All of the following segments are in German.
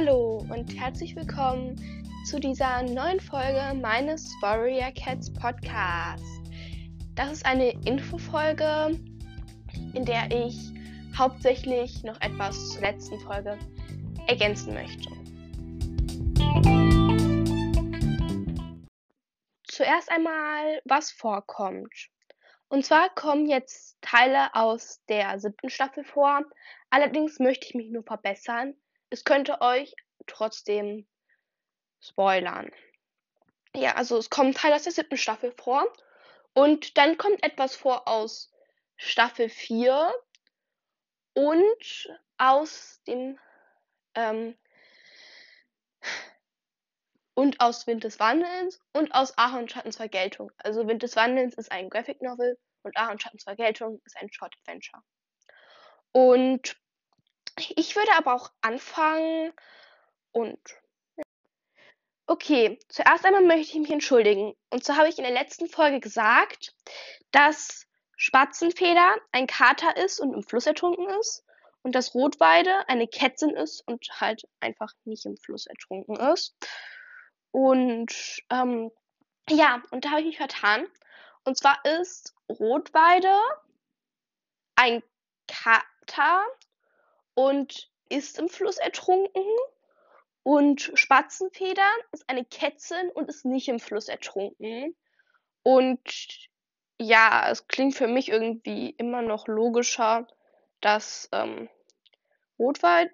Hallo und herzlich willkommen zu dieser neuen Folge meines Warrior Cats Podcast. Das ist eine Infofolge, in der ich hauptsächlich noch etwas zur letzten Folge ergänzen möchte. Zuerst einmal, was vorkommt. Und zwar kommen jetzt Teile aus der siebten Staffel vor. Allerdings möchte ich mich nur verbessern. Es könnte euch trotzdem spoilern. Ja, also es kommen Teile aus der siebten Staffel vor. Und dann kommt etwas vor aus Staffel 4 und aus dem ähm, und aus Wind des Wandelns und aus Ahorn Schattens Vergeltung. Also Wind des Wandelns ist ein Graphic Novel und Ahorn Schattens Vergeltung ist ein Short Adventure. Und ich würde aber auch anfangen und Okay, zuerst einmal möchte ich mich entschuldigen. Und zwar habe ich in der letzten Folge gesagt, dass Spatzenfeder ein Kater ist und im Fluss ertrunken ist und dass Rotweide eine Kätzin ist und halt einfach nicht im Fluss ertrunken ist. Und ähm, ja, und da habe ich mich vertan. Und zwar ist Rotweide ein Kater und ist im Fluss ertrunken. Und Spatzenfeder ist eine Kätzin und ist nicht im Fluss ertrunken. Und ja, es klingt für mich irgendwie immer noch logischer, dass ähm, Rotweide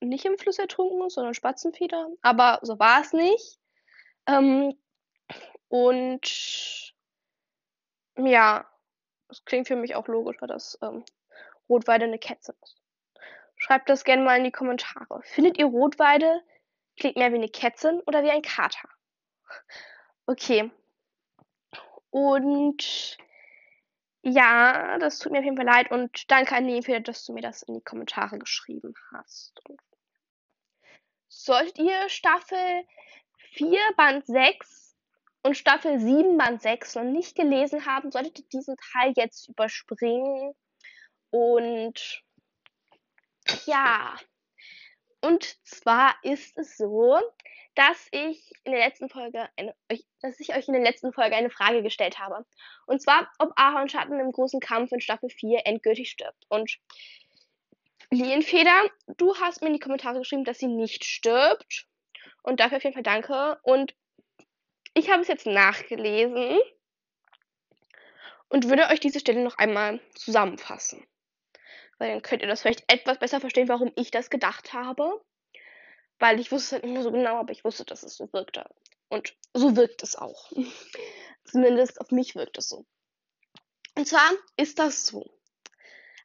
nicht im Fluss ertrunken ist, sondern Spatzenfeder. Aber so war es nicht. Ähm, und ja, es klingt für mich auch logischer, dass ähm, Rotweide eine Kätze ist. Schreibt das gerne mal in die Kommentare. Findet ihr Rotweide klingt mehr wie eine Kätzin oder wie ein Kater? Okay. Und ja, das tut mir auf jeden Fall leid und danke an Nefede, dass du mir das in die Kommentare geschrieben hast. Solltet ihr Staffel 4 Band 6 und Staffel 7 Band 6 noch nicht gelesen haben, solltet ihr diesen Teil jetzt überspringen. Und ja, und zwar ist es so, dass ich in der letzten Folge eine, dass ich euch in der letzten Folge eine Frage gestellt habe. Und zwar, ob Ahornschatten im großen Kampf in Staffel 4 endgültig stirbt. Und Lilienfeder, du hast mir in die Kommentare geschrieben, dass sie nicht stirbt. Und dafür auf jeden Fall danke. Und ich habe es jetzt nachgelesen und würde euch diese Stelle noch einmal zusammenfassen. Weil dann könnt ihr das vielleicht etwas besser verstehen, warum ich das gedacht habe. Weil ich wusste es halt nicht mehr so genau, aber ich wusste, dass es so wirkte. Und so wirkt es auch. Zumindest auf mich wirkt es so. Und zwar ist das so.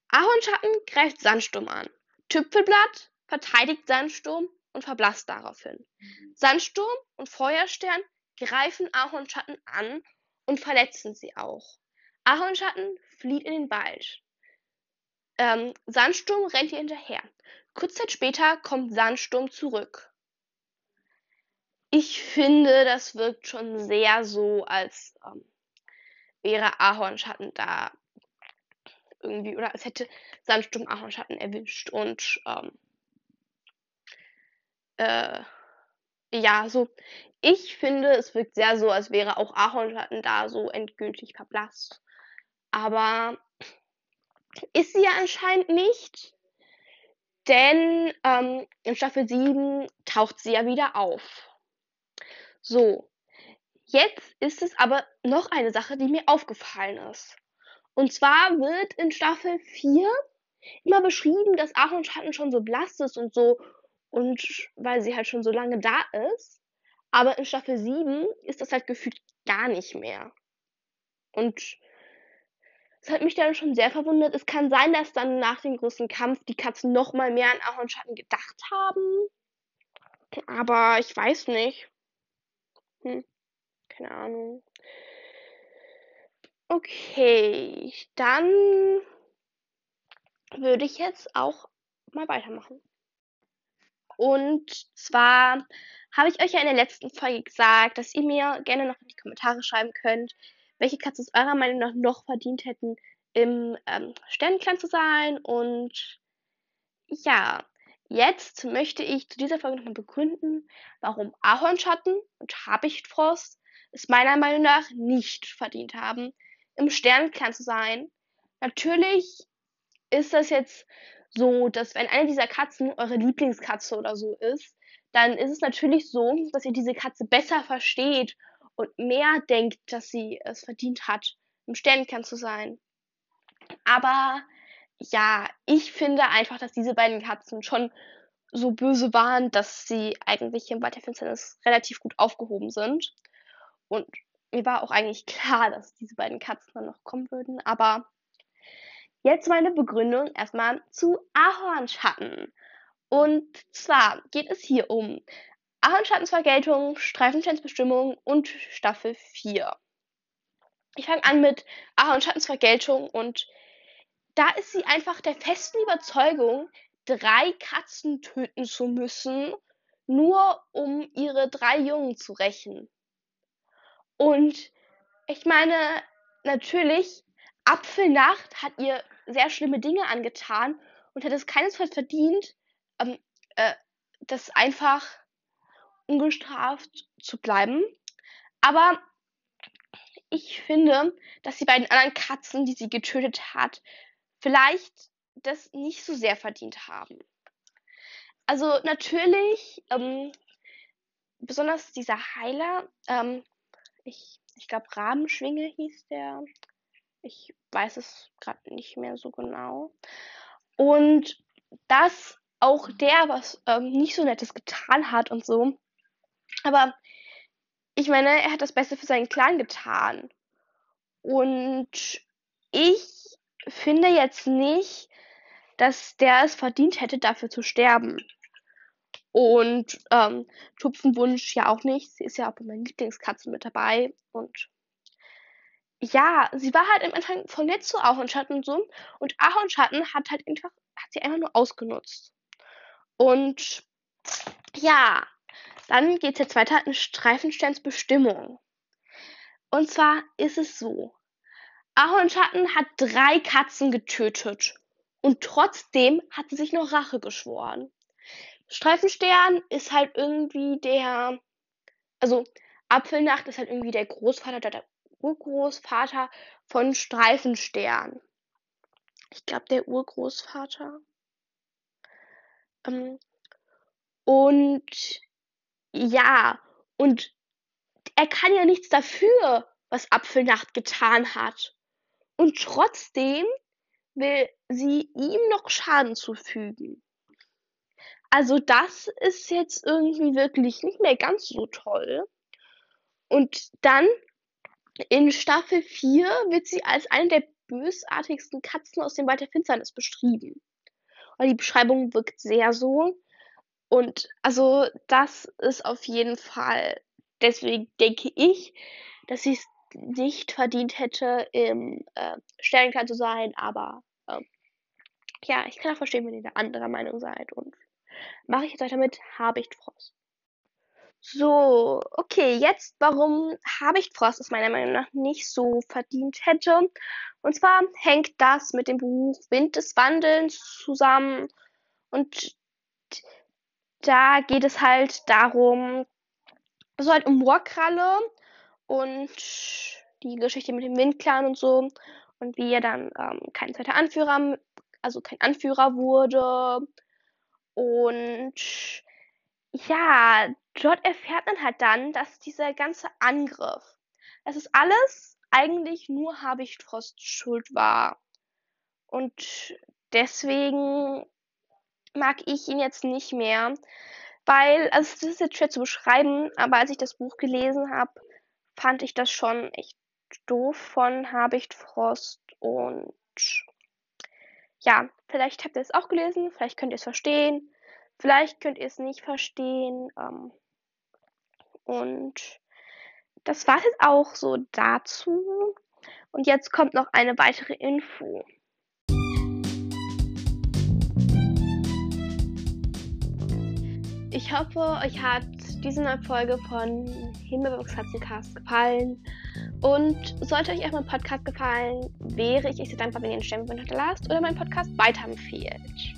Ahornschatten greift Sandsturm an. Tüpfelblatt verteidigt Sandsturm und verblasst daraufhin. Sandsturm und Feuerstern greifen Ahornschatten an und verletzen sie auch. Ahornschatten flieht in den Wald. Ähm, Sandsturm rennt ihr hinterher. Kurz Zeit später kommt Sandsturm zurück. Ich finde, das wirkt schon sehr so, als ähm, wäre Ahornschatten da irgendwie, oder als hätte Sandsturm Ahornschatten erwischt und ähm, äh, ja, so, ich finde, es wirkt sehr so, als wäre auch Ahornschatten da so endgültig verblasst. Aber ist sie ja anscheinend nicht, denn ähm, in Staffel 7 taucht sie ja wieder auf. So, jetzt ist es aber noch eine Sache, die mir aufgefallen ist. Und zwar wird in Staffel 4 immer beschrieben, dass Ahornschatten schon so blass ist und so und weil sie halt schon so lange da ist. Aber in Staffel 7 ist das halt gefühlt gar nicht mehr. Und es hat mich dann schon sehr verwundert. Es kann sein, dass dann nach dem großen Kampf die Katzen noch mal mehr an Ahornschatten gedacht haben. Aber ich weiß nicht. Hm. Keine Ahnung. Okay, dann würde ich jetzt auch mal weitermachen. Und zwar habe ich euch ja in der letzten Folge gesagt, dass ihr mir gerne noch in die Kommentare schreiben könnt, welche Katze es eurer Meinung nach noch verdient hätten, im ähm, Sternenclan zu sein. Und ja, Jetzt möchte ich zu dieser Folge nochmal begründen, warum Ahornschatten und Habichtfrost es meiner Meinung nach nicht verdient haben, im Sternenkern zu sein. Natürlich ist das jetzt so, dass wenn eine dieser Katzen eure Lieblingskatze oder so ist, dann ist es natürlich so, dass ihr diese Katze besser versteht und mehr denkt, dass sie es verdient hat, im Sternenkern zu sein. Aber ja, ich finde einfach, dass diese beiden Katzen schon so böse waren, dass sie eigentlich im Wald der Finsternis relativ gut aufgehoben sind. Und mir war auch eigentlich klar, dass diese beiden Katzen dann noch kommen würden. Aber jetzt meine Begründung erstmal zu Ahornschatten. Und zwar geht es hier um Ahornschattens Vergeltung, Streifenstandsbestimmung und Staffel 4. Ich fange an mit Ahornschattens Vergeltung und da ist sie einfach der festen Überzeugung, drei Katzen töten zu müssen, nur um ihre drei Jungen zu rächen. Und ich meine, natürlich, Apfelnacht hat ihr sehr schlimme Dinge angetan und hat es keinesfalls verdient, ähm, äh, das einfach ungestraft zu bleiben. Aber ich finde, dass die beiden anderen Katzen, die sie getötet hat, vielleicht das nicht so sehr verdient haben. Also natürlich, ähm, besonders dieser Heiler, ähm, ich, ich glaube Rabenschwinge hieß der. Ich weiß es gerade nicht mehr so genau. Und dass auch der was ähm, nicht so Nettes getan hat und so. Aber ich meine, er hat das Beste für seinen Clan getan. Und ich finde jetzt nicht, dass der es verdient hätte, dafür zu sterben. Und ähm, Tupfenwunsch ja auch nicht. Sie ist ja auch bei meinen Lieblingskatzen mit dabei. Und ja, sie war halt im Anfang voll nett zu Ahornschatten und so. Und Ahornschatten hat halt einfach, hat sie einfach nur ausgenutzt. Und ja, dann geht es jetzt weiter in Streifensterns Bestimmung. Und zwar ist es so. Ahornschatten hat drei Katzen getötet. Und trotzdem hat sie sich noch Rache geschworen. Streifenstern ist halt irgendwie der. Also, Apfelnacht ist halt irgendwie der Großvater oder der Urgroßvater von Streifenstern. Ich glaube, der Urgroßvater. Ähm, und ja, und er kann ja nichts dafür, was Apfelnacht getan hat. Und trotzdem will sie ihm noch Schaden zufügen. Also das ist jetzt irgendwie wirklich nicht mehr ganz so toll. Und dann in Staffel 4 wird sie als eine der bösartigsten Katzen aus dem Wald der Finsternis beschrieben. Und die Beschreibung wirkt sehr so. Und also das ist auf jeden Fall, deswegen denke ich, dass sie es nicht verdient hätte, im äh, Sternenklar zu sein, aber ähm, ja, ich kann auch verstehen, wenn ihr da anderer Meinung seid und mache ich jetzt weiter mit Habichtfrost. So, okay, jetzt warum Habichtfrost es meiner Meinung nach nicht so verdient hätte. Und zwar hängt das mit dem Buch Wind des Wandelns zusammen und da geht es halt darum, es halt um Moorkralle und die Geschichte mit dem Windclan und so und wie er dann ähm, kein zweiter Anführer, also kein Anführer wurde und ja, dort erfährt man halt dann, dass dieser ganze Angriff, dass es alles eigentlich nur Habichtfrost schuld war. Und deswegen mag ich ihn jetzt nicht mehr, weil, also das ist jetzt schwer zu beschreiben, aber als ich das Buch gelesen habe, fand ich das schon echt doof von Habichtfrost und ja, vielleicht habt ihr es auch gelesen, vielleicht könnt ihr es verstehen, vielleicht könnt ihr es nicht verstehen. Ähm, und das war es jetzt auch so dazu. Und jetzt kommt noch eine weitere Info. Ich hoffe, euch hat diese neue Folge von Himmelbox Katzencast gefallen. Und sollte euch auch mein Podcast gefallen, wäre ich euch sehr dankbar, wenn ihr einen Sternbewertung hinterlasst oder meinen Podcast weiterempfehlt.